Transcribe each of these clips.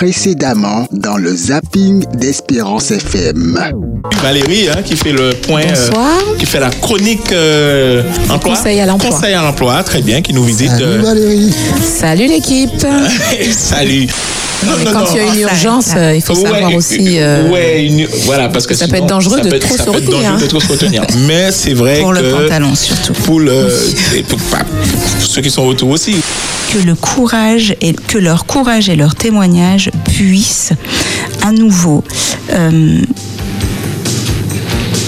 précédemment dans le zapping d'Espérance FM. Valérie hein, qui fait le point, euh, Bonsoir. qui fait la chronique euh, emploi. conseil à l'emploi. Conseil à l'emploi, très bien, qui nous visite. Salut euh, Valérie. Salut l'équipe. Salut. Non, non, Quand non. il y a une urgence, euh, il faut savoir Ouais, aussi. euh, ouais, une- voilà, parce que ça peut être dangereux de peut trop ça se peut être retenir, dangereux de hein. trop se retenir. Mais c'est vrai Pour que le pantalon surtout. pour, le, pour, pour ceux qui sont autour aussi. Que le courage et que leur courage et leur témoignage puissent à nouveau euh,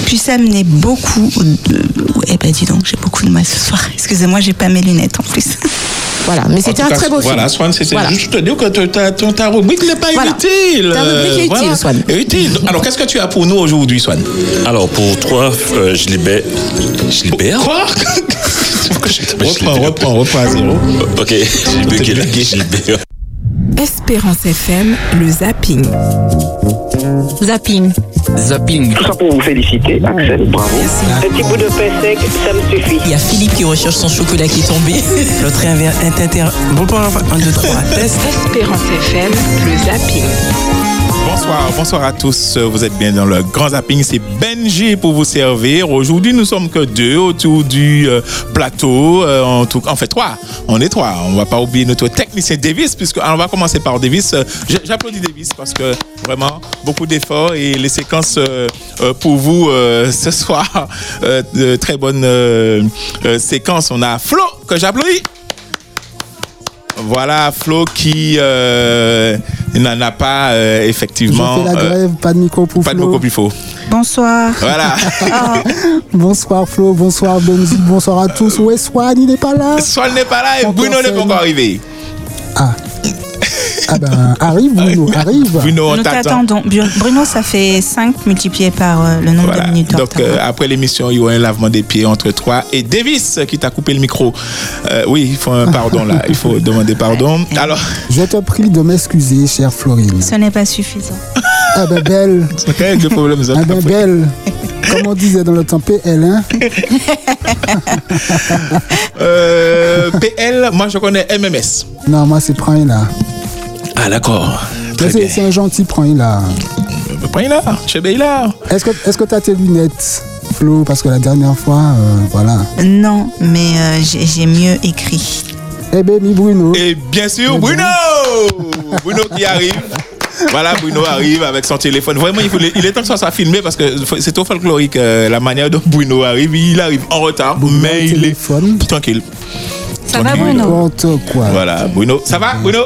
puissent amener beaucoup de. Eh ben dis donc, j'ai beaucoup de mal ce soir. Excusez-moi, j'ai pas mes lunettes en plus. Voilà, mais c'était un cas, très beau film. Voilà, Swan, Voilà. juste te dire que ta, ta, ta rubrique n'est pas Voilà. inutile. Ta rubrique est utile. Swan. Est Utile. Alors, qu'est-ce que tu as pour nous aujourd'hui, Swan? Alors pour toi, euh, je libère. Je libère Quoi? Reprends, reprends, reprends à zéro. Ok, j'ai bugué libère. Espérance FM, le zapping. Zapping. Zapping. Tout ça pour vous féliciter, Axel, bravo. Un petit bout de pain sec, ça me suffit. Il y a Philippe qui recherche son chocolat qui est tombé. L'autre est inter... inter... Bon, bon, un, deux, trois, test. Espérance FM, le zapping. Bonsoir, à tous. Vous êtes bien dans le grand zapping. C'est Benji pour vous servir. Aujourd'hui, nous sommes que deux autour du euh, plateau. Euh, en, tout, en fait, trois. On est trois. On va pas oublier notre technicien Davis, puisque on va commencer par Davis. Euh, J'applaudis Davis parce que vraiment beaucoup d'efforts et les séquences pour vous ce soir. Très bonnes séquences. On a Flo que j'applaudis. Voilà, Flo qui euh, n'en a pas euh, Je effectivement. fais la euh, grève, pas de micro pour pas de Flo. beaucoup plus faux. Bonsoir. Voilà. Bonsoir Flo, bonsoir Benzi, bonsoir à tous. Où est Swan Il n'est pas là Swan n'est pas là et Bruno n'est pas encore arrivé. Ah. Ah ben, arrive Bruno, arrive. Bruno, on Nous t'attend. t'attendons. Bruno, ça fait 5 multiplié par euh, le nombre Voilà. de minutes. Donc euh, après l'émission, il y aura un lavement des pieds entre toi et Davis qui t'a coupé le micro. Euh, oui, il faut un pardon là. Il faut demander pardon. Alors, Je te prie de m'excuser, chère Florine. Ce n'est pas suffisant. Ah ben belle, quel est le problème ah ben belle. Comme on disait dans le temps PL, hein. Euh, PL, moi je connais MMS. Non, moi c'est Prime là. Ah d'accord. C'est bien. c'est un gentil Prime là. Prends là, chez là. Est-ce que est-ce que t'as tes lunettes, Flo? Parce que la dernière fois, euh, voilà. Non, mais euh, j'ai j'ai mieux écrit. Eh ben, mi Bruno. Et bien sûr, Bruno Bruno qui arrive. Voilà, Bruno arrive avec son téléphone. Vraiment, il, faut, il est temps que ça soit filmé parce que c'est trop folklorique euh, la manière dont Bruno arrive. Il arrive en retard, mais il est téléphone. tranquille. Ça va. Bruno? Quoi. Voilà, Bruno. Ça va, Bruno?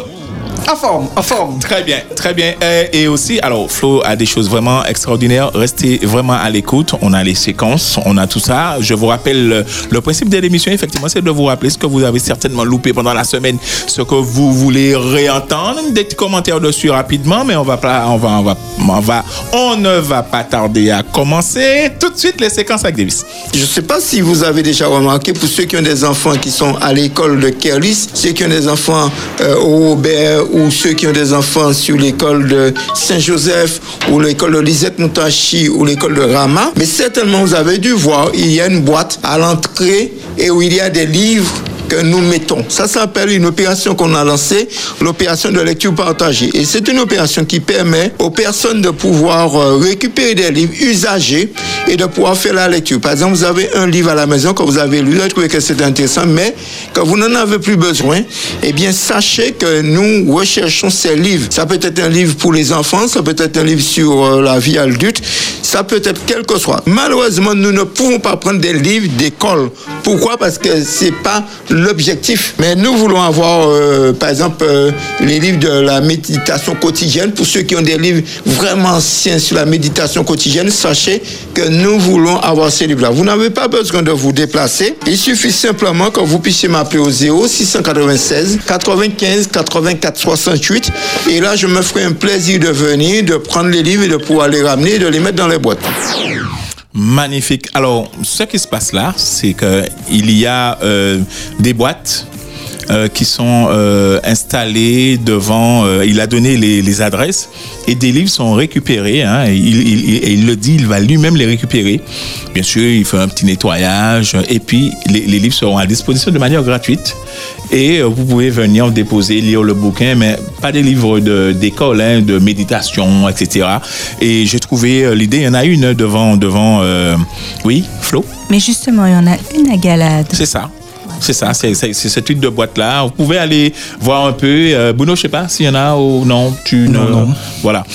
En forme, en forme. Très bien, très bien. Euh, Et aussi, alors, Flo a des choses vraiment extraordinaires. Restez vraiment à l'écoute. On a les séquences, on a tout ça. Je vous rappelle, le, le principe de l'émission, effectivement, c'est de vous rappeler ce que vous avez certainement loupé pendant la semaine, ce que vous voulez réentendre. Des petits commentaires dessus rapidement, mais on va pas, on va, on va, on va, on ne va pas tarder à commencer. Tout de suite, les séquences avec Davis. Je ne sais pas si vous avez déjà remarqué, pour ceux qui ont des enfants qui sont à l'école de Kerlis, ceux qui ont des enfants euh, au Robert ou ceux qui ont des enfants sur l'école de Saint-Joseph ou l'école de Lisette Moutachi ou l'école de Rama, mais certainement vous avez dû voir, il y a une boîte à l'entrée et où il y a des livres que nous mettons. Ça s'appelle une opération qu'on a lancée, l'opération de lecture partagée. Et c'est une opération qui permet aux personnes de pouvoir euh, récupérer des livres usagés et de pouvoir faire la lecture. Par exemple, vous avez un livre à la maison que vous avez lu, vous trouvé que c'était intéressant, mais que vous n'en avez plus besoin, eh bien, sachez que nous recherchons ces livres. Ça peut être un livre pour les enfants, ça peut être un livre sur euh, la vie adulte, ça peut être quel que soit. Malheureusement, nous ne pouvons pas prendre des livres d'école. Pourquoi? Parce que c'est pas l'objectif. Mais nous voulons avoir, euh, par exemple, euh, les livres de la méditation quotidienne. Pour ceux qui ont des livres vraiment anciens sur la méditation quotidienne, sachez que nous voulons avoir ces livres-là. Vous n'avez pas besoin de vous déplacer. Il suffit simplement que vous puissiez m'appeler au 0 696 95 84 68. Et là, je me ferai un plaisir de venir, de prendre les livres et de pouvoir les ramener et de les mettre dans les boîtes. Magnifique. Alors, ce qui se passe là, c'est que il y a euh, des boîtes euh, qui sont euh, installés devant. euh, il a donné les, les adresses et des livres sont récupérés. hein, et il, il- il- et il le dit, il va lui-même les récupérer. Bien sûr, il fait un petit nettoyage et puis les, les livres seront à disposition de manière gratuite. Et vous pouvez venir déposer, lire le bouquin, mais pas des livres de- d'école, hein, de méditation, etc. Et j'ai trouvé l'idée, il y en a une devant, devant, euh, oui, Flo? Mais justement, il y en a une à Galade. C'est ça. C'est ça, c'est cette huile de boîte-là. Vous pouvez aller voir un peu. Euh, Bruno, je sais pas s'il y en a ou non. Tu Non, ne- non. Voilà.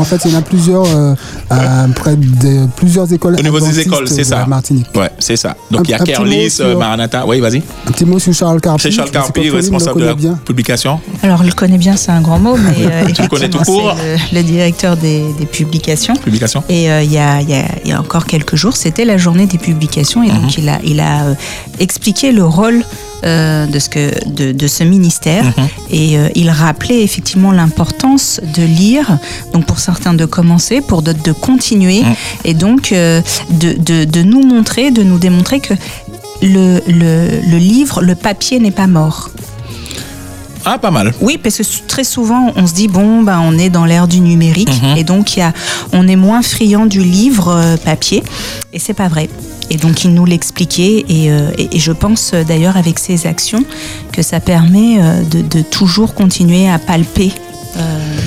En fait, il y en a plusieurs euh, euh, près de plusieurs écoles. Au niveau des écoles, c'est de ça. la Martinique. Ouais, c'est ça. Donc il y a Kerlis, euh, Maranatha. Oui, vas-y. Un petit mot sur Charles Carpi. C'est Charles Carpi, responsable de la bien. publication. Alors, le connaît bien, c'est un grand mot, mais euh, Tu le connais tout court le, le directeur des, des publications. Publication. Et euh, il y, a, il y a- il y a encore quelques jours, c'était la journée des publications, et Mhm. donc il a, il a euh, expliqué le rôle euh, de, ce que, de, de ce ministère, Mhm. et euh, il rappelait effectivement l'importance de lire, donc pour certains de commencer, pour d'autres de continuer, Mhm. et donc euh, de, de, de nous montrer, de nous démontrer que le, le, le livre, le papier n'est pas mort. Ah, pas mal. Oui, parce que très souvent, on se dit bon, ben, on est dans l'ère du numérique Mhm. et donc y a, on est moins friand du livre euh, papier et c'est pas vrai. Et donc il nous l'expliquait et, euh, et, et je pense euh, d'ailleurs avec ses actions que ça permet de, de toujours continuer à palper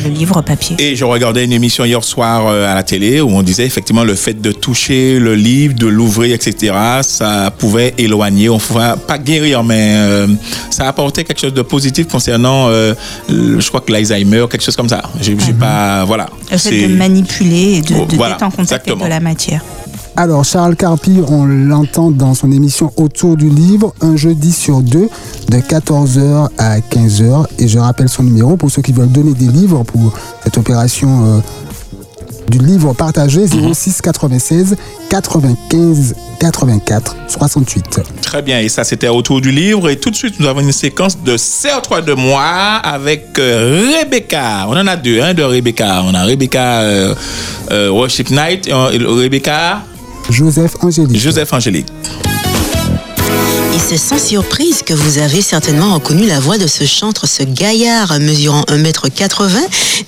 le livre papier. Et je regardais une émission hier soir euh, à la télé où on disait effectivement le fait de toucher le livre, de l'ouvrir, etc., ça pouvait éloigner, on pouvait pas guérir, mais euh, ça apportait quelque chose de positif concernant, euh, je crois que l'Alzheimer, quelque chose comme ça. J'ai j'ai pas, voilà. Le fait de manipuler et de, de voilà, d'être en contact avec de la matière. Alors, Charles Carpi, on l'entend dans son émission Autour du livre, un jeudi sur deux, de 14h à 15h. Et je rappelle son numéro pour ceux qui veulent donner des livres pour cette opération euh, du livre partagé 06 96 95 84 68. Très bien, et ça c'était autour du livre. Et tout de suite, nous avons une séquence de CR3 de moi avec euh, Rebecca. On en a deux, hein, de Rebecca. On a Rebecca euh, euh, Worship Night et Rebecca Joseph Angélique. Et c'est sans surprise que vous avez certainement reconnu la voix de ce chantre, ce gaillard mesurant 1m80,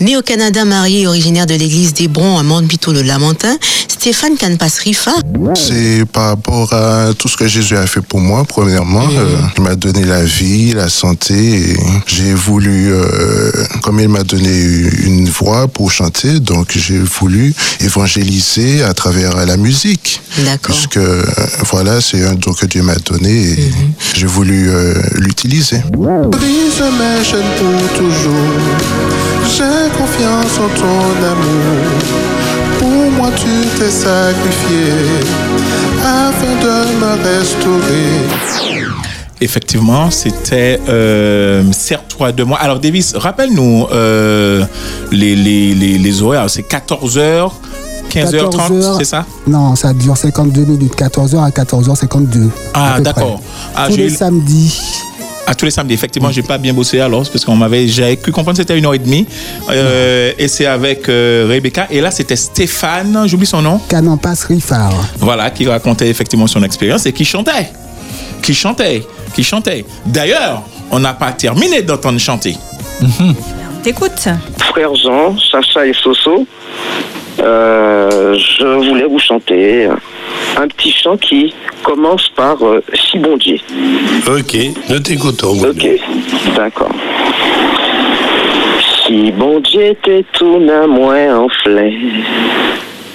né au Canada, marié et originaire de l'église d'Hébron à Montbito le Lamentin, Stéphane Canpas Rifa. C'est par rapport à tout ce que Jésus a fait pour moi, premièrement. Euh, il m'a donné la vie, la santé. et J'ai voulu, euh, comme il m'a donné une voix pour chanter, donc j'ai voulu évangéliser à travers la musique. D'accord. Puisque, euh, voilà, c'est un don que Dieu m'a donné et j'ai voulu euh, l'utiliser. Brise mes chaînes pour toujours. J'ai confiance en ton amour. Pour moi, tu t'es sacrifié afin de me restaurer. Effectivement, c'était euh, Serre-toi de moi. Alors, Davis, rappelle-nous euh, les, les, les, les horaires. C'est 14h, 15h30, 14h. c'est ça? Non, ça dure 52 minutes, 14h à 14h52. Ah, d'accord. Ah, Tous les eu- samedis. À tous les samedis, effectivement, j'ai pas bien bossé alors, parce qu'on m'avait, j'avais cru comprendre que c'était une heure et demie. Euh, et c'est avec euh, Rebecca. Et là, c'était Stéphane, j'oublie son nom. Canampas Rifard. Voilà, qui racontait effectivement son expérience et qui chantait. Qui chantait. Qui chantait. D'ailleurs, on n'a pas terminé d'entendre chanter. T'écoutes Frère Jean, Sacha et Soso, euh, je voulais vous chanter un petit chant qui commence par euh, Si bon Dieu. Ok, nous t'écoutons. Ok, d'accord. Si bon Dieu t'es tout n'a moins en flé,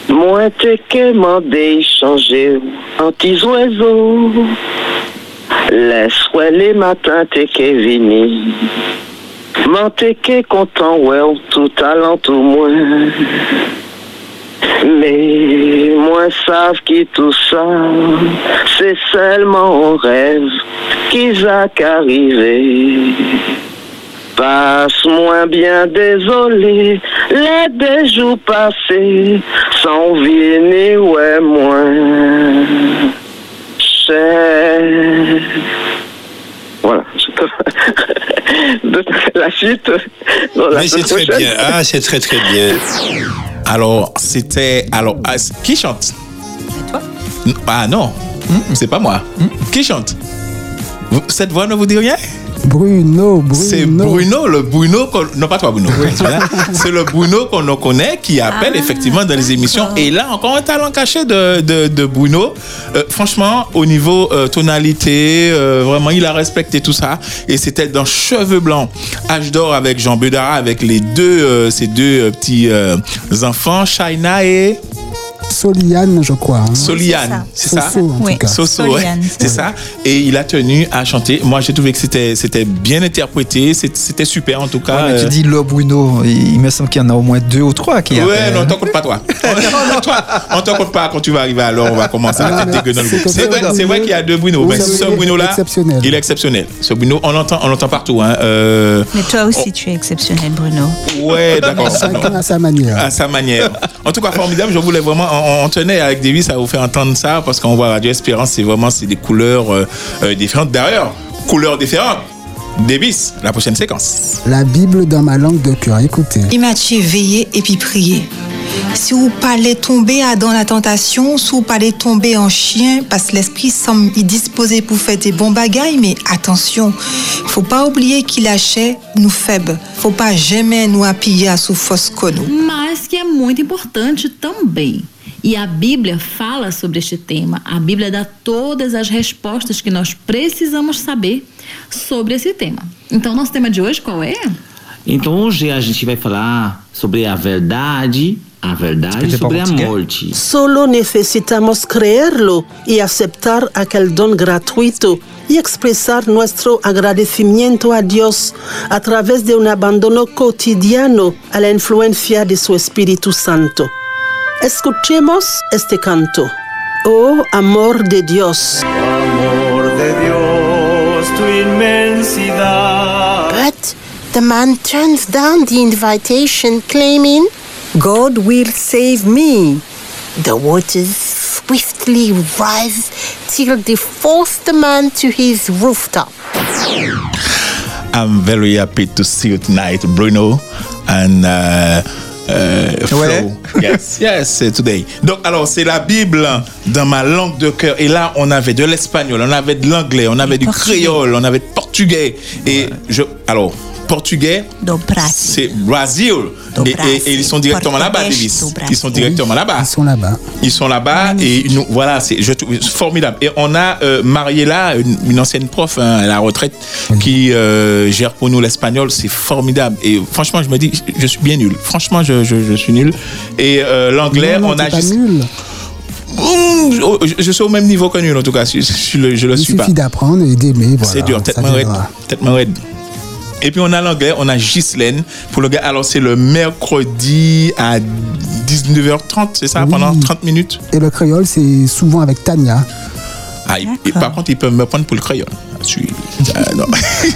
moins t'es que mandé changer en petits oiseaux. Laisse-moi les matins t'es que vini. Man t'es que content, ouais, ou tout talent tout moins. Mais moi savent qui tout ça, c'est seulement un rêve qui va qu'arriver. Passe moins bien désolé, les deux jours passés, sans venir, ouais, moins. Cher. Voilà. la suite. dans la Mais c'est très prochaine. bien. Ah, c'est très très bien. Alors, c'était. Alors, ah, qui chante? Toi Ah non, c'est pas moi. Qui chante? Cette voix ne vous dit rien? Bruno, Bruno. C'est Bruno, le Bruno, qu'on- non pas toi Bruno, c'est le Bruno qu'on en connaît qui appelle effectivement dans les émissions. Et là, encore un talent caché de, de, de Bruno. Euh, franchement, au niveau euh, tonalité, euh, vraiment, il a respecté tout ça. Et c'était dans Cheveux Blancs, Âge d'or avec Jean Bedara, avec les deux, euh, ces deux euh, petits euh, enfants, Shaina et Soliane, je crois. hein. Soliane, c'est ça, Soso, en Oui. tout cas. Soso, ouais, Soliane, c'est ça. Et il a tenu à chanter. Moi, j'ai trouvé que c'était c'était bien interprété, c'était super en tout cas. Ouais, mais tu Euh, dis le Bruno, il il me semble qu'il y en a au moins deux ou trois qui Ouais, appellent. non, t'en compte pas toi. Toi, on t'en compte pas quand tu vas arriver alors on va commencer à dégueuler dans le c'est groupe. C'est vrai, Bruno. c'est vrai qu'il y a deux Bruno, mais ce il est Bruno là, exceptionnel. il est exceptionnel. Ce Bruno, on l'entend, on l'entend partout. Hein. Euh, Mais toi aussi, tu es exceptionnel, Bruno. ouais, d'accord. Chacun à sa manière. à sa manière. En tout cas, formidable. Je voulais vraiment, on, on tenait avec Davis à vous faire entendre ça parce qu'on voit Radio Espérance, c'est vraiment c'est des couleurs euh, euh, différentes. D'ailleurs, couleurs différentes. Davis, la prochaine séquence. La Bible dans ma langue de cœur. Écoutez. Dit veiller et puis prier. Si vous parlez tomber dans la tentation, si vous parlez tomber en chien, parce que l'esprit semble y disposé pour faire des bons bagailles, mais attention, faut pas oublier qu'il achète nous faibles. Faut pas jamais nous appuyer à sous fausse nous. mas que é muito importante também. E a Bíblia fala sobre este tema. A Bíblia dá todas as respostas que nós precisamos saber sobre esse tema. Então, nosso tema de hoje qual é? Então hoje a gente vai falar sobre a verdade, a verdade sobre a morte. Solo necesitamos creerlo y aceptar aquel don gratuito y expresar nuestro agradecimiento a Dios a través de un abandono cotidiano a la influencia de su Espíritu Santo. Escuchemos este canto. Oh amor de Dios. Amor de Dios, tu inmensidad. But the man turns down the invitation, claiming, God will save me. The waters swiftly rise till they force the man to his rooftop. I'm very happy to see you tonight, Bruno and uh, uh, Flo. Ouais. Yes, yes, today. Donc, alors, c'est la Bible dans ma langue de cœur. Et là, on avait de l'espagnol, on avait de l'anglais, on avait du créole, on avait de portugais. Et je, alors, portugais, c'est Brésil. Et, et- et ils sont directement là-bas. Ils sont directement là-bas. Ils sont là-bas. Ils sont là-bas et nous, voilà, c'est je trouve formidable. Et on a euh, Mariela, une, une ancienne prof hein, à la retraite, qui euh, gère pour nous l'espagnol. C'est formidable. Et franchement, je me dis, je suis bien nul. Franchement, je, je, je suis nul. Et euh, l'anglais, on a juste. nul. Mmh, je, je suis au même niveau que nul en tout cas. Je, je, je le, Il suis pas. suffit d'apprendre et d'aimer. Voilà, C'est dur, tête raide. Et puis on a l'anglais, on a Ghislaine pour le gars. Alors c'est le mercredi à 19h30, c'est ça, Oui. pendant 30 minutes. Et le créole, c'est souvent avec Tania. Ah, et, par contre, ils peuvent me prendre pour le créole. Ah, non.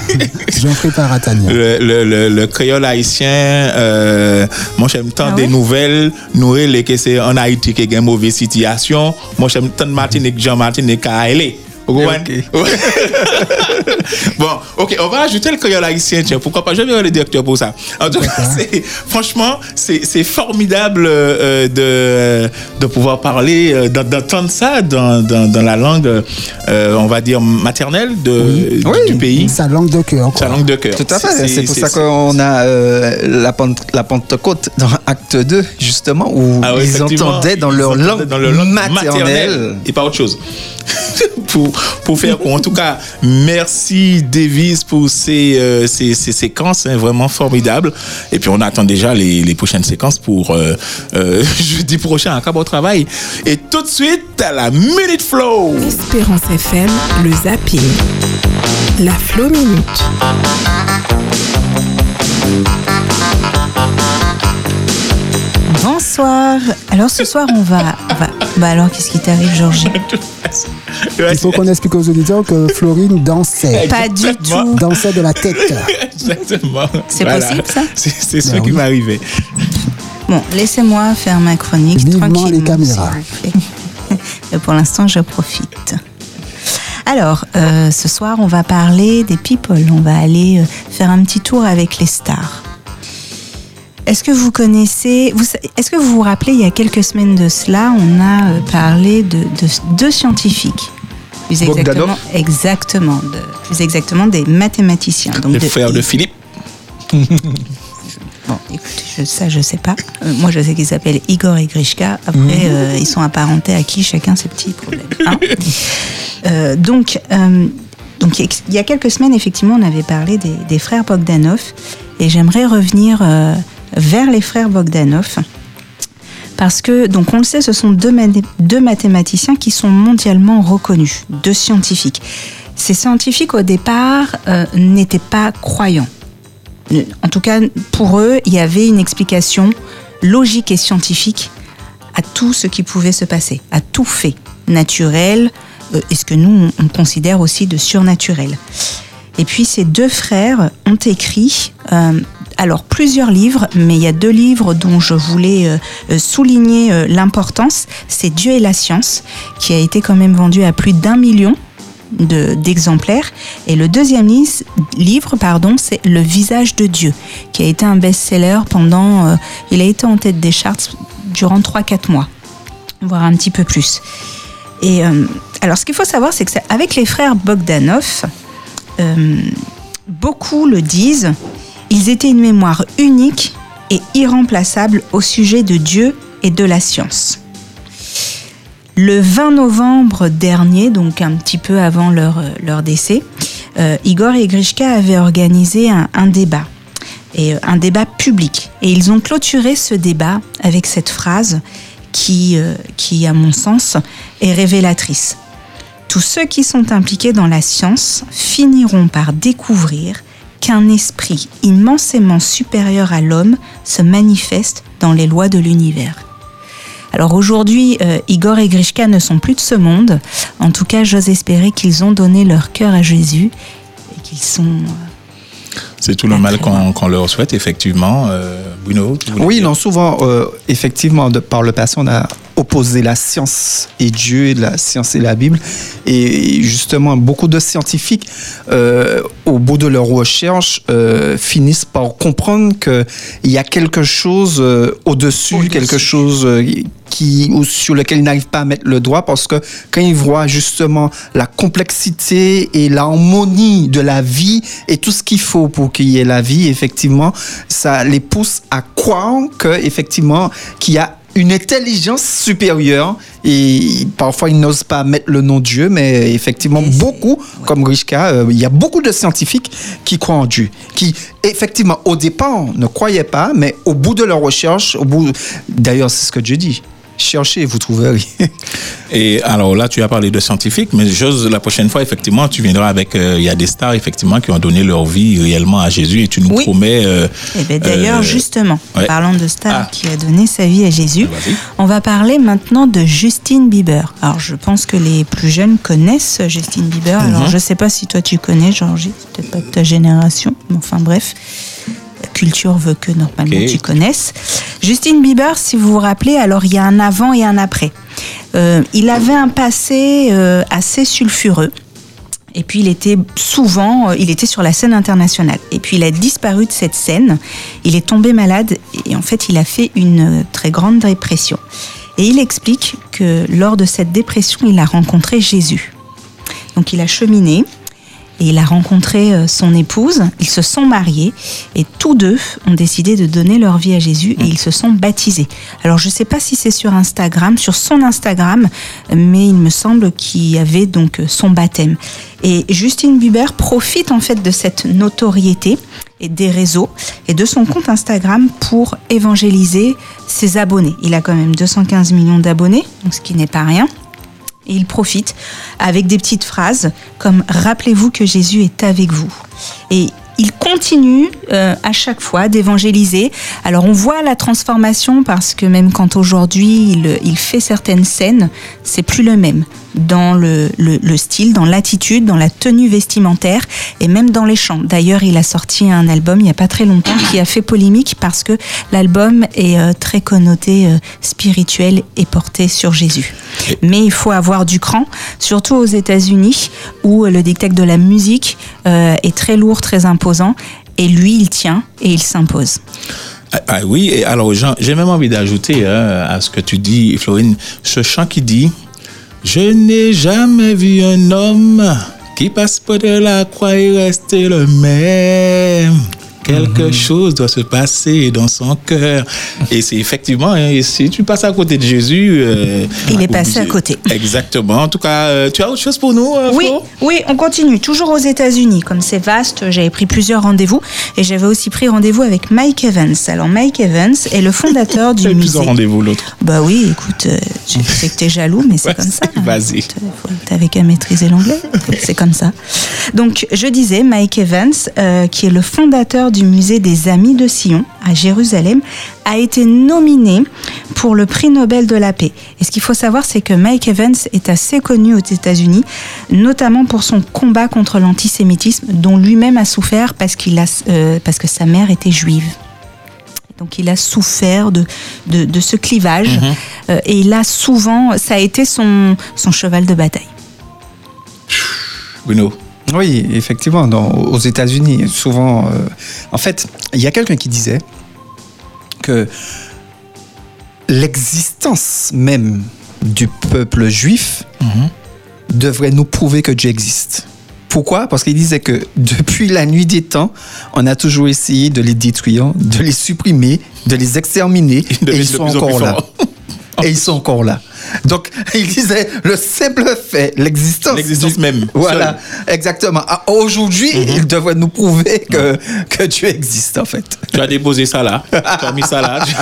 J'en prépare à Tania. Le, le, le, le créole haïtien, euh, moi j'aime tant Ah des nouvelles, nous les que c'est en Haïti qui y a une mauvaise situation. Moi j'aime tant de Martinique, Jean Martinique à aller. Comprenez? bon, ok, on va ajouter le créole haïtien, tiens, pourquoi pas, je vais le directeur pour ça. En tout cas, franchement, c'est formidable euh, de, de pouvoir parler, euh, d'en- d'entendre ça dans, dans, dans la langue, euh, on va dire, maternelle de, du pays. Sa langue de cœur. Sa langue de cœur. Tout à fait. C'est pour ça qu'on a euh, la, Pente- la Pentecôte dans Acte 2, justement, où Ah ils entendaient dans ils leur entendaient langue, dans leur langue maternelle. et pas autre chose. pour, pour faire. En tout cas, merci Davis pour ces, euh, ces, ces séquences hein, vraiment formidables. Et puis on attend déjà les, les prochaines séquences pour jeudi prochain à Cabo Travail. Et tout de suite à la Minute Flow. Espérance FM, le zapping. La Flow Minute. Bonsoir. Alors ce soir, on va. on va- Bah alors, qu'est-ce qui t'arrive, Georgie Il faut qu'on explique aux auditeurs que Florine dansait. Pas du tout. Dansait de la tête. Exactement. C'est possible, ça? C'est c'est ce Ben qui oui. m'est arrivé. Bon, laissez-moi faire ma chronique Vivement tranquillement. les caméras. s'il vous plaît. Et pour l'instant, je profite. Alors, euh, ce soir, on va parler des people. On va aller euh, faire un petit tour avec les stars. Est-ce que vous connaissez, vous est-ce que vous vous rappelez, il y a quelques semaines de cela, on a euh, parlé de, de deux scientifiques plus exactement, exactement, de- plus exactement des mathématiciens. Donc Les de- frères de Philippe. Bon, écoute, je, ça, je sais pas. Euh, moi, je sais qu'ils s'appellent Igor et Grishka. Après, Mhm. euh, ils sont apparentés à qui Chacun ses petits problèmes. hein. Euh, donc, donc, il y a quelques semaines, effectivement, on avait parlé des, des frères Bogdanov. Et j'aimerais revenir vers les frères Bogdanov. Parce que, donc on le sait, ce sont deux, deux mathématiciens qui sont mondialement reconnus, deux scientifiques. Ces scientifiques, au départ, euh, n'étaient pas croyants. En tout cas, pour eux, il y avait une explication logique et scientifique à tout ce qui pouvait se passer, à tout fait naturel, euh, et ce que nous, on considère aussi de surnaturel. Et puis ces deux frères ont écrit, euh, alors plusieurs livres, mais il y a deux livres dont je voulais euh, euh, souligner euh, l'importance. C'est Dieu et la science, qui a été quand même vendu à plus d'un million de- d'exemplaires. Et le deuxième livre, pardon, c'est Le visage de Dieu, qui a été un best-seller pendant. il a été en tête des charts durant 3-4 mois, voire un petit peu plus. Et alors, ce qu'il faut savoir, c'est que avec les frères Bogdanov, beaucoup le disent, ils étaient une mémoire unique et irremplaçable au sujet de Dieu et de la science. Le 20 novembre dernier, donc un petit peu avant leur, décès, euh, Igor et Grishka avaient organisé un, un débat, et euh, un débat public. Et ils ont clôturé ce débat avec cette phrase qui, euh, qui, à mon sens, est révélatrice. Tous ceux qui sont impliqués dans la science finiront par découvrir qu'un esprit immensément supérieur à l'homme se manifeste dans les lois de l'univers. Alors aujourd'hui, euh, Igor et Grishka ne sont plus de ce monde. En tout cas, j'ose espérer qu'ils ont donné leur cœur à Jésus et qu'ils sont... C'est tout le mal qu'on leur souhaite, effectivement. Euh, Bruno Oui, non, souvent, euh, effectivement, de, par le passé, on a opposé la science et Dieu, et la science et la Bible. Et justement, beaucoup de scientifiques, euh, au bout de leur recherche, euh, finissent par comprendre qu'il y a quelque chose euh, au-dessus, quelque chose euh, qui, ou sur lequel ils n'arrivent pas à mettre le doigt parce que quand ils voient justement la complexité et l'harmonie de la vie et tout ce qu'il faut pour qu'il y ait la vie, effectivement, ça les pousse à croire que effectivement qu'il y a une intelligence supérieure et parfois ils n'osent pas mettre le nom Dieu, mais effectivement beaucoup, comme Grishka, euh, il y a beaucoup de scientifiques qui croient en Dieu, qui effectivement au départ ne croyaient pas, mais au bout de leur recherche, au bout, d'ailleurs c'est ce que Dieu dit, cherchez et vous trouverez. Et alors là, tu as parlé de scientifiques, mais j'ose la prochaine fois, effectivement, tu viendras avec. euh, Il y a des stars, effectivement, qui ont donné leur vie réellement à Jésus et tu nous promets. euh, Eh ben, D'ailleurs, euh, justement, ouais. parlant de Star Ah. qui a donné sa vie à Jésus, on va parler maintenant de Justine Bieber. Alors, je pense que les plus jeunes connaissent Justine Bieber. Alors, Mhm. je sais pas si toi tu connais, Georgie, peut-être pas de ta génération, mais enfin bref. Culture veut que normalement tu connaisses. Justine Bieber, si vous vous rappelez, alors il y a un avant et un après. Euh, il avait un passé euh, assez sulfureux. Et puis il était souvent, euh, il était sur la scène internationale. Et puis il a disparu de cette scène. Il est tombé malade et en fait il a fait une très grande dépression. Et il explique que lors de cette dépression, il a rencontré Jésus. Donc il a cheminé et il a rencontré euh, son épouse. Ils se sont mariés et tous deux ont décidé de donner leur vie à Jésus et ils se sont baptisés. Alors je ne sais pas si c'est sur Instagram, sur son Instagram, mais il me semble qu'il y avait donc euh, son baptême. Et Justine Bieber profite en fait de cette notoriété et des réseaux et de son compte Instagram pour évangéliser ses abonnés. Il a quand même 215 millions d'abonnés, ce qui n'est pas rien. Et il profite avec des petites phrases comme Rappelez-vous que Jésus est avec vous. Et il continue euh, à chaque fois d'évangéliser. Alors on voit la transformation parce que même quand aujourd'hui il, il fait certaines scènes, c'est plus le même dans le, le- le style, dans l'attitude, dans la tenue vestimentaire et même dans les chants. D'ailleurs, il a sorti un album il n'y a pas très longtemps qui a fait polémique parce que l'album est euh, très connoté euh, spirituel et porté sur Jésus. Mais il faut avoir du cran, surtout aux États-Unis où le dictat de la musique euh, est très lourd, très Et lui, il tient et il s'impose. Ah, ah oui, et alors j'ai même envie d'ajouter hein, à ce que tu dis, Florine, ce chant qui dit Je n'ai jamais vu un homme qui passe pas de la croix et rester le même. Quelque chose doit se passer dans son cœur. Et c'est effectivement, hein, si tu passes à côté de Jésus. euh, Il est passé à côté. Exactement. En tout cas, euh, tu as autre chose pour nous, euh, Oui, Flo? oui, on continue. Toujours aux États-Unis, comme c'est vaste, j'avais pris plusieurs rendez-vous et j'avais aussi pris rendez-vous avec Mike Evans. Alors Mike Evans est le fondateur du Tu as musée. plusieurs rendez-vous, l'autre. Bah oui, écoute, je sais que t'es jaloux, mais c'est Ouais, comme ça. Vas-y. T'avais qu'à maîtriser l'anglais. C'est comme ça. Donc, je disais, Mike Evans, qui est le fondateur du musée des Amis de Sion à Jérusalem, a été nominé pour le prix Nobel de la paix. Et ce qu'il faut savoir, c'est que Mike Evans est assez connu aux États-Unis, notamment pour son combat contre l'antisémitisme, dont lui-même a souffert parce, qu'il a, euh, parce que sa mère était juive. Donc il a souffert de, de, de ce clivage Mhm. euh, et il a souvent, ça a été son, son cheval de bataille. Bruno. Oui, effectivement, dans- aux États-Unis, souvent. euh, en fait, il y a quelqu'un qui disait que l'existence même du peuple juif devrait nous prouver que Dieu existe. Pourquoi? Parce qu'il disait que depuis la nuit des temps, on a toujours essayé de les détruire, de les supprimer, de les exterminer, et ils sont encore là. Et ils sont encore là. Donc, il disait le simple fait, l'existence. L'existence même, Voilà, exactement. Ah, Aujourd'hui, il devrait nous prouver que, que Dieu existe, en fait. Tu as déposé ça là. tu as mis ça là.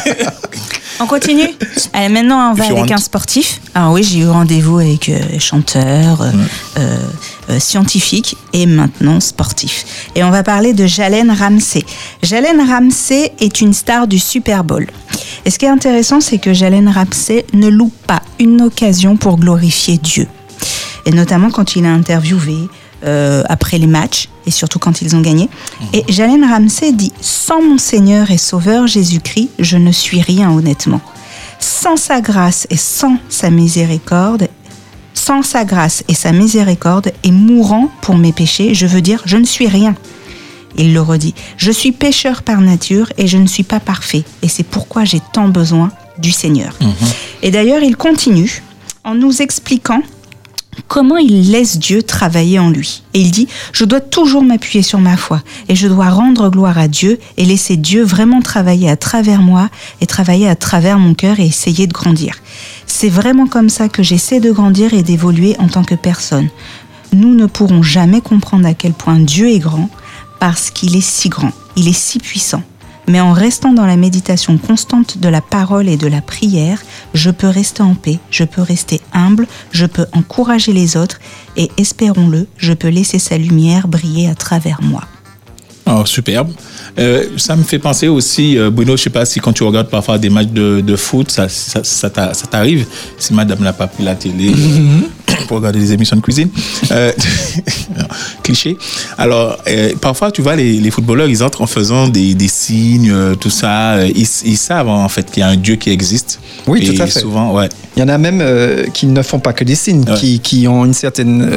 On continue Allez, Maintenant, on va avec un sportif. Alors oui, j'ai eu rendez-vous avec euh, chanteur, euh, euh, euh, scientifique et maintenant sportif. Et on va parler de Jalen Ramsey. Jalen Ramsey est une star du Super Bowl. Et ce qui est intéressant, c'est que Jalen Ramsey ne loupe pas une occasion pour glorifier Dieu. Et notamment quand il a interviewé euh, après les matchs et surtout quand ils ont gagné. Et Jalen Ramsey dit Sans mon Seigneur et Sauveur Jésus-Christ, je ne suis rien honnêtement. Sans sa grâce et sans sa miséricorde, sans sa grâce et sa miséricorde, et mourant pour mes péchés, je veux dire, je ne suis rien. Il le redit, je suis pécheur par nature et je ne suis pas parfait, et c'est pourquoi j'ai tant besoin du Seigneur. Et d'ailleurs, il continue en nous expliquant comment il laisse Dieu travailler en lui. Et il dit, je dois toujours m'appuyer sur ma foi et je dois rendre gloire à Dieu et laisser Dieu vraiment travailler à travers moi et travailler à travers mon cœur et essayer de grandir. C'est vraiment comme ça que j'essaie de grandir et d'évoluer en tant que personne. Nous ne pourrons jamais comprendre à quel point Dieu est grand parce qu'il est si grand, il est si puissant. Mais en restant dans la méditation constante de la parole et de la prière, je peux rester en paix, je peux rester humble, je peux encourager les autres et espérons-le, je peux laisser sa lumière briller à travers moi. Oh, superbe. Euh, ça me fait penser aussi, euh, Bruno, je sais pas si quand tu regardes parfois des matchs de, de foot, ça, ça, ça t'a- ça t'arrive, si madame n'a pas pris la télé euh, pour regarder des émissions de cuisine. Euh, cliché. Alors, euh, parfois, tu vois, les, les footballeurs, ils entrent en faisant des, des signes, euh, tout ça. Euh, Ils, ils savent en fait qu'il y a un Dieu qui existe. Oui, Et tout à fait. Souvent, ouais. Il y en a même euh, qui ne font pas que des signes, qui, qui ont une certaine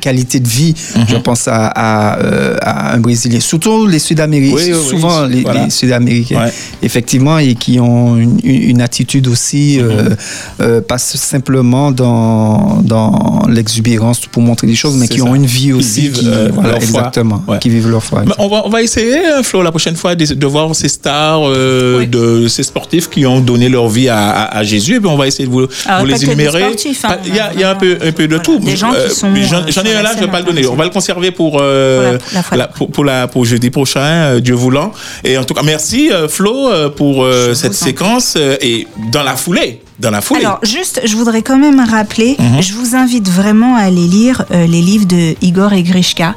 qualité de vie. Mhm. Je pense à, à, à un Brésilien, surtout les Sud-Américains, Oui, souvent les, voilà. les Sud-Américains, Ouais. effectivement, et qui ont une, une attitude aussi, euh, pas simplement dans, dans l'exubérance pour montrer des choses, mais qui ça. ont une vie aussi, qui, euh, voilà, leur foi. exactement, Ouais. qui vivent leur foi. Mais on, va, on va essayer, hein, Flo, la prochaine fois, de, de voir ces stars, euh, de ces sportifs qui ont donné leur vie à, à- à Jésus. Et puis on va essayer de vous, Ah, vous les énumérer. sportifs, hein. Pas- Il y a, il y a un peu, un peu de tout. Des gens qui Euh, sont, mais J'en euh, j'en ai un là, je vais scène pas le donner. On va le conserver pour, euh, Pour la- la fois la- pour, pour la, pour jeudi prochain, euh, Dieu voulant. Et en tout cas, merci euh, Flo pour euh, cette séquence. et dans la foulée, dans la foulée. Alors, juste, je voudrais quand même rappeler, Mhm. je vous invite vraiment à aller lire euh, les livres de Igor et Grishka,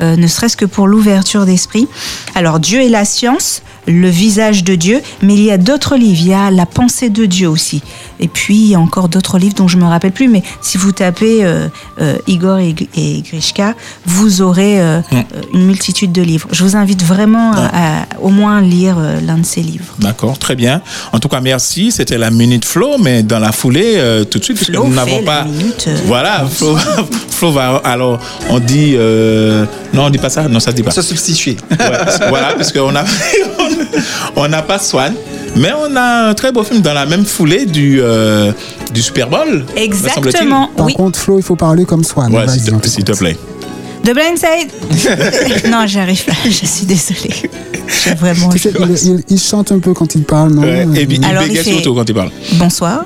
euh, ne serait-ce que pour l'ouverture d'esprit. Alors, Dieu et la science, le visage de Dieu, mais il y a d'autres livres, il y a la pensée de Dieu aussi. Et puis, il y a encore d'autres livres dont je me rappelle plus, mais si vous tapez euh, euh, Igor et, et Grishka, vous aurez euh, Mm. une multitude de livres. Je vous invite vraiment à, à au moins lire euh, l'un de ces livres. D'accord, très bien. En tout cas, merci. C'était la minute Flo, mais dans la foulée, euh, tout de suite, puisque nous n'avons pas. minute, euh. Voilà, Flo, Flo va. Alors, on dit. euh, Non, on dit pas ça? Non, ça se dit pas. Se substituer. Ouais, voilà, parce qu'on a, on n'a pas Swan. Mais on a un très beau film dans la même foulée du, euh, du Super Bowl. Exactement, Par oui. contre, Flo, il faut parler comme Swan. Ouais, Vas-y, s'il te, s'il te plaît. The Blind Side Non, j'arrive pas. Je suis désolée. J'ai vraiment. Tu sais, il, il- il chante un peu quand il parle, non? Ouais, et puis il Alors, il fait- surtout quand il parle. Bonsoir.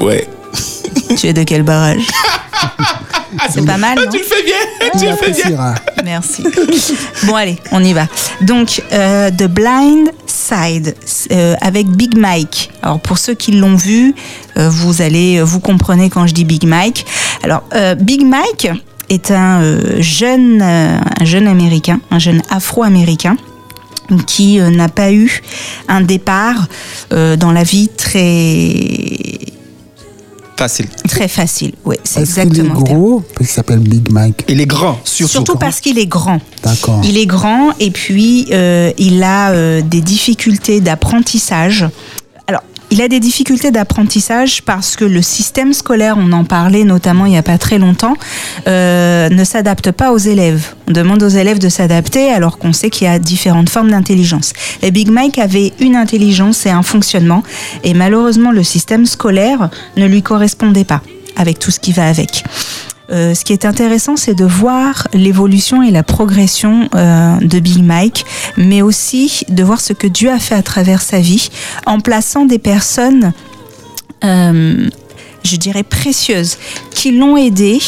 Ouais. Tu es de quel barrage? C'est pas mal, non? Tu le fais bien, tu le fais bien. Merci. Bon, allez, on y va. Donc, euh, The Blind Euh, avec Big Mike. Alors, pour ceux qui l'ont vu, euh, vous allez, vous comprenez quand je dis Big Mike. Alors, euh, Big Mike est un euh, jeune, euh, un jeune américain, un jeune afro-américain qui euh, n'a pas eu un départ euh, dans la vie très Facile. très facile. Oui, c'est est exactement. le terme. gros Parce qu'il s'appelle Big Mike. Il est grand, Surtout parce qu'il est grand. D'accord. Il est grand et puis euh, il a euh, des difficultés d'apprentissage. Il a des difficultés d'apprentissage parce que le système scolaire, on en parlait notamment il n'y a pas très longtemps, euh, ne s'adapte pas aux élèves. On demande aux élèves de s'adapter alors qu'on sait qu'il y a différentes formes d'intelligence. Et Big Mike avait une intelligence et un fonctionnement et malheureusement le système scolaire ne lui correspondait pas avec tout ce qui va avec. Euh, ce qui est intéressant, c'est de voir l'évolution et la progression euh, de Big Mike, mais aussi de voir ce que Dieu a fait à travers sa vie, en plaçant des personnes, euh, je dirais précieuses, qui l'ont aidé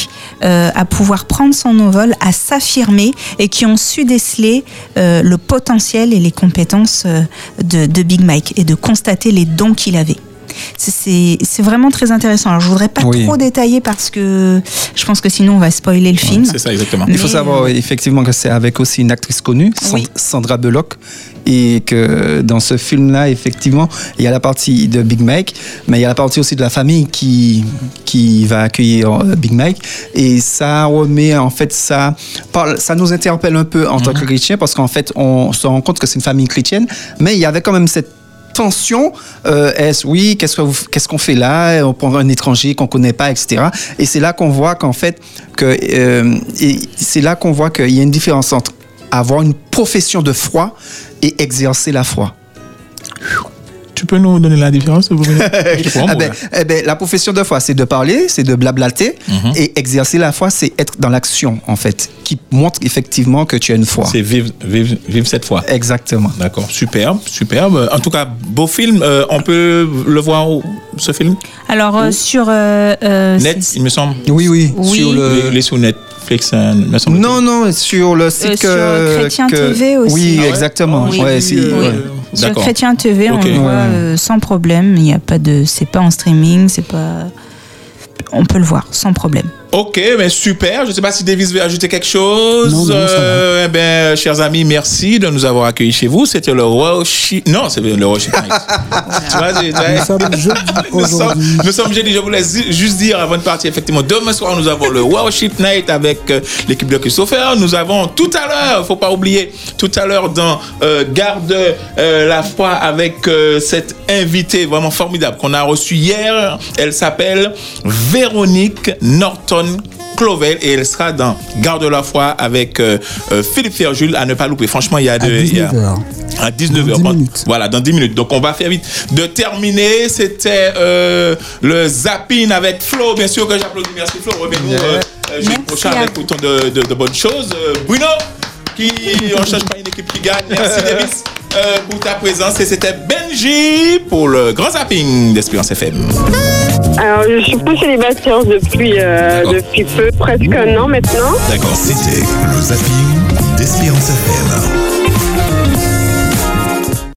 à pouvoir prendre son envol, à s'affirmer et qui ont su déceler le potentiel et les compétences de, de Big Mike et de constater les dons qu'il avait. C'est- vraiment très intéressant. Alors, je voudrais pas Oui. trop détailler parce que je pense que sinon on va spoiler le film. C'est ça, exactement. Il faut Mais, savoir effectivement que c'est avec aussi une actrice connue, Oui. Sandra Bullock, et que dans ce film-là, effectivement, il y a la partie de Big Mike, mais il y a la partie aussi de la famille qui, qui va accueillir euh, Big Mike, et ça remet, en fait, ça, parle- ça nous interpelle un peu en tant que chrétiens, parce qu'en fait, on se rend compte que c'est une famille chrétienne, mais il y avait quand même cette tension. Euh, est-ce oui, qu'est-ce qu'on fait là On prend un étranger qu'on connaît pas, etc. Et c'est là qu'on voit qu'en fait que euh, c'est là qu'on voit qu'il y a une différence entre avoir une profession de foi et exercer la foi. Tu peux nous donner la différence s'il vous Ah ben, eh ben, la profession de foi, c'est de parler, c'est de blablater, Mhm. et exercer la foi, c'est être dans l'action, en fait, qui montre effectivement que tu as une foi. C'est vivre, vivre, vivre cette fois. Exactement. D'accord, superbe, superbe. En tout cas, beau film. Euh, on peut le voir, où, ce film? Alors euh, sur euh, Net, il me semble. Oui, oui. Oui. Sur le... Il est sur Netflix, euh, me semble. Non, non, sur le site Euh, sur que, Chrétien que- TV aussi. Oui, Ah ouais? exactement. Oui. Ouais, si, Oui. Sur. Chrétien TV, on le voit euh, sans problème. Il n'y a pas de, c'est pas en streaming, c'est pas. On peut le voir sans problème. Ok, mais super. Je ne sais pas si Davis veut ajouter quelque chose. Non, non, ça va. Euh, eh ben, chers amis, merci de nous avoir accueillis chez vous. C'était le Worship. Non, c'est le Worship Night. tu vois, Nous sommes jeudi nous sommes, nous sommes jeudi. Je voulais juste dire avant de partir, effectivement, demain soir, nous avons le Worship Night avec euh, l'équipe de Christopher. Nous avons tout à l'heure, faut pas oublier, tout à l'heure dans euh, Garde euh, la foi avec euh, cette invitée vraiment formidable qu'on a reçue hier. Elle s'appelle Véronique Norton. Clovel et elle sera dans Garde la foi avec euh, euh, Philippe Ferjul à ne pas louper. Franchement, il y a À de. il y a- 19h. à 19h. Dans 10 minutes. Voilà, dans 10 minutes. Donc on va faire vite. De terminer, c'était euh, le zapping avec Flo, bien sûr que j'applaudis. Merci Flo. Revenez-nous euh, euh, jeudi prochain avec autant de, de- de bonnes choses. Euh, Bruno, qui on ne cherche pas une équipe qui gagne. Merci Davis euh, pour ta présence. Et c'était Benji pour le grand zapping d'Espérance FM. Alors, je suis pas célibataire depuis, euh, depuis peu, presque un an maintenant. D'accord. C'était le zapping d'Espérance FM.